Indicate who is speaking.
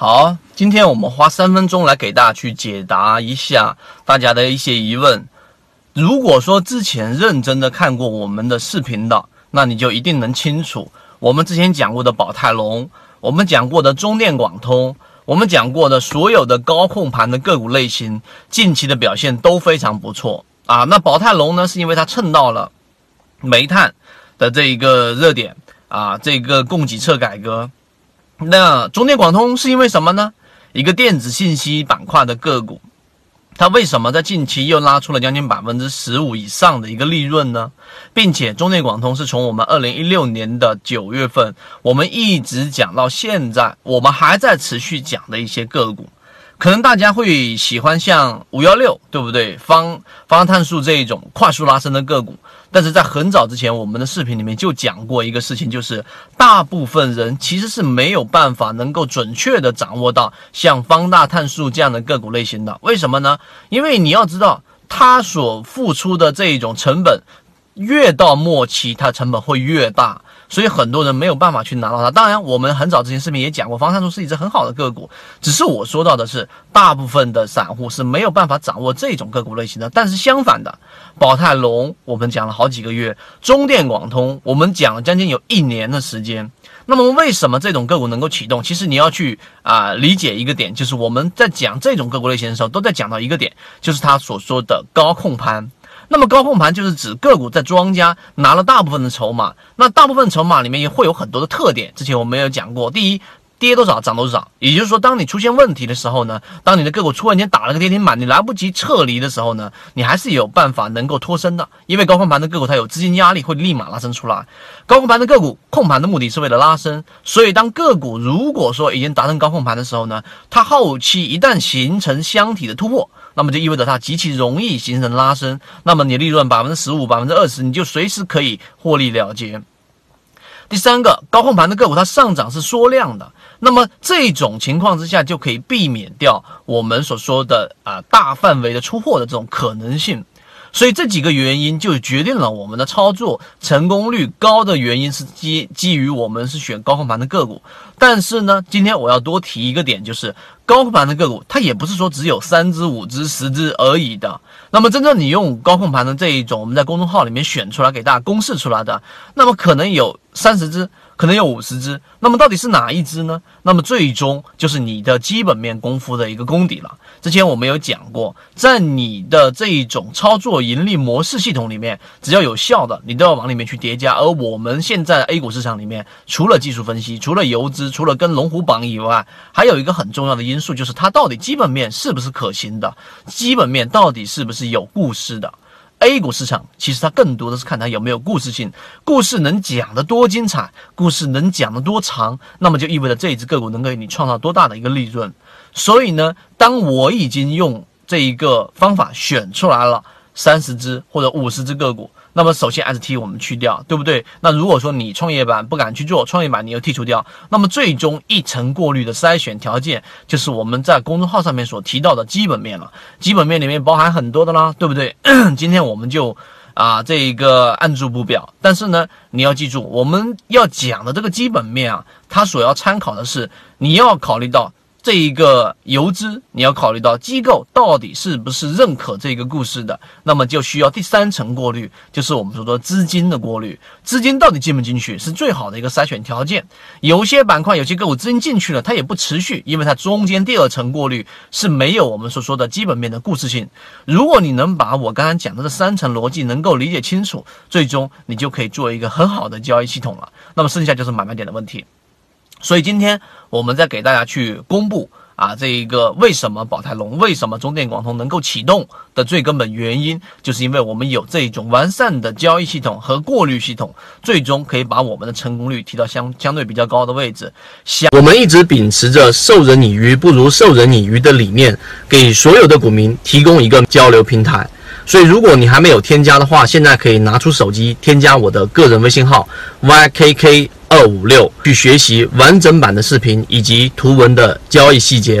Speaker 1: 好，今天我们花三分钟来给大家去解答一下大家的一些疑问。如果说之前认真的看过我们的视频的，那你就一定能清楚，我们之前讲过的宝泰龙，我们讲过的中电广通，我们讲过的所有的高控盘的个股类型，近期的表现都非常不错啊。那宝泰龙呢，是因为它蹭到了煤炭的这一个热点啊，这个供给侧改革。那中电广通是因为什么呢？一个电子信息板块的个股，它为什么在近期又拉出了将近百分之十五以上的一个利润呢？并且中电广通是从我们二零一六年的九月份，我们一直讲到现在，我们还在持续讲的一些个股。可能大家会喜欢像五幺六，对不对？方方碳素这一种快速拉升的个股，但是在很早之前，我们的视频里面就讲过一个事情，就是大部分人其实是没有办法能够准确的掌握到像方大碳素这样的个股类型的。为什么呢？因为你要知道，它所付出的这一种成本，越到末期，它成本会越大。所以很多人没有办法去拿到它。当然，我们很早之前视频也讲过，方向素是一只很好的个股。只是我说到的是，大部分的散户是没有办法掌握这种个股类型的。但是相反的，宝泰龙我们讲了好几个月，中电广通我们讲了将近有一年的时间。那么为什么这种个股能够启动？其实你要去啊理解一个点，就是我们在讲这种个股类型的时候，都在讲到一个点，就是他所说的高控盘。那么高控盘就是指个股在庄家拿了大部分的筹码，那大部分筹码里面也会有很多的特点。之前我们有讲过，第一，跌多少涨多少，也就是说，当你出现问题的时候呢，当你的个股突然间打了个跌停板，你来不及撤离的时候呢，你还是有办法能够脱身的，因为高控盘的个股它有资金压力，会立马拉升出来。高控盘的个股控盘的目的是为了拉升，所以当个股如果说已经达成高控盘的时候呢，它后期一旦形成箱体的突破。那么就意味着它极其容易形成拉升，那么你利润百分之十五、百分之二十，你就随时可以获利了结。第三个，高控盘的个股它上涨是缩量的，那么这种情况之下就可以避免掉我们所说的啊大范围的出货的这种可能性。所以这几个原因就决定了我们的操作成功率高的原因是基基于我们是选高控盘的个股。但是呢，今天我要多提一个点，就是高控盘的个股，它也不是说只有三只、五只、十只而已的。那么真正你用高控盘的这一种，我们在公众号里面选出来给大家公示出来的，那么可能有三十只。可能有五十只，那么到底是哪一只呢？那么最终就是你的基本面功夫的一个功底了。之前我们有讲过，在你的这一种操作盈利模式系统里面，只要有效的，你都要往里面去叠加。而我们现在 A 股市场里面，除了技术分析，除了游资，除了跟龙虎榜以外，还有一个很重要的因素，就是它到底基本面是不是可行的，基本面到底是不是有故事的。A 股市场其实它更多的是看它有没有故事性，故事能讲得多精彩，故事能讲得多长，那么就意味着这一只个股能给你创造多大的一个利润。所以呢，当我已经用这一个方法选出来了三十只或者五十只个股。那么首先 ST 我们去掉，对不对？那如果说你创业板不敢去做，创业板你又剔除掉，那么最终一层过滤的筛选条件就是我们在公众号上面所提到的基本面了。基本面里面包含很多的啦，对不对？今天我们就啊这一个按住不表。但是呢，你要记住，我们要讲的这个基本面啊，它所要参考的是你要考虑到。这一个游资，你要考虑到机构到底是不是认可这个故事的，那么就需要第三层过滤，就是我们所说资金的过滤。资金到底进不进去，是最好的一个筛选条件。有些板块、有些个股资金进去了，它也不持续，因为它中间第二层过滤是没有我们所说的基本面的故事性。如果你能把我刚刚讲的这三层逻辑能够理解清楚，最终你就可以做一个很好的交易系统了。那么剩下就是买卖点的问题。所以今天我们再给大家去公布啊，这一个为什么宝泰龙、为什么中电广通能够启动的最根本原因，就是因为我们有这一种完善的交易系统和过滤系统，最终可以把我们的成功率提到相相对比较高的位置。
Speaker 2: 想我们一直秉持着授人以鱼不如授人以渔的理念，给所有的股民提供一个交流平台。所以如果你还没有添加的话，现在可以拿出手机添加我的个人微信号 ykk。二五六去学习完整版的视频以及图文的交易细节。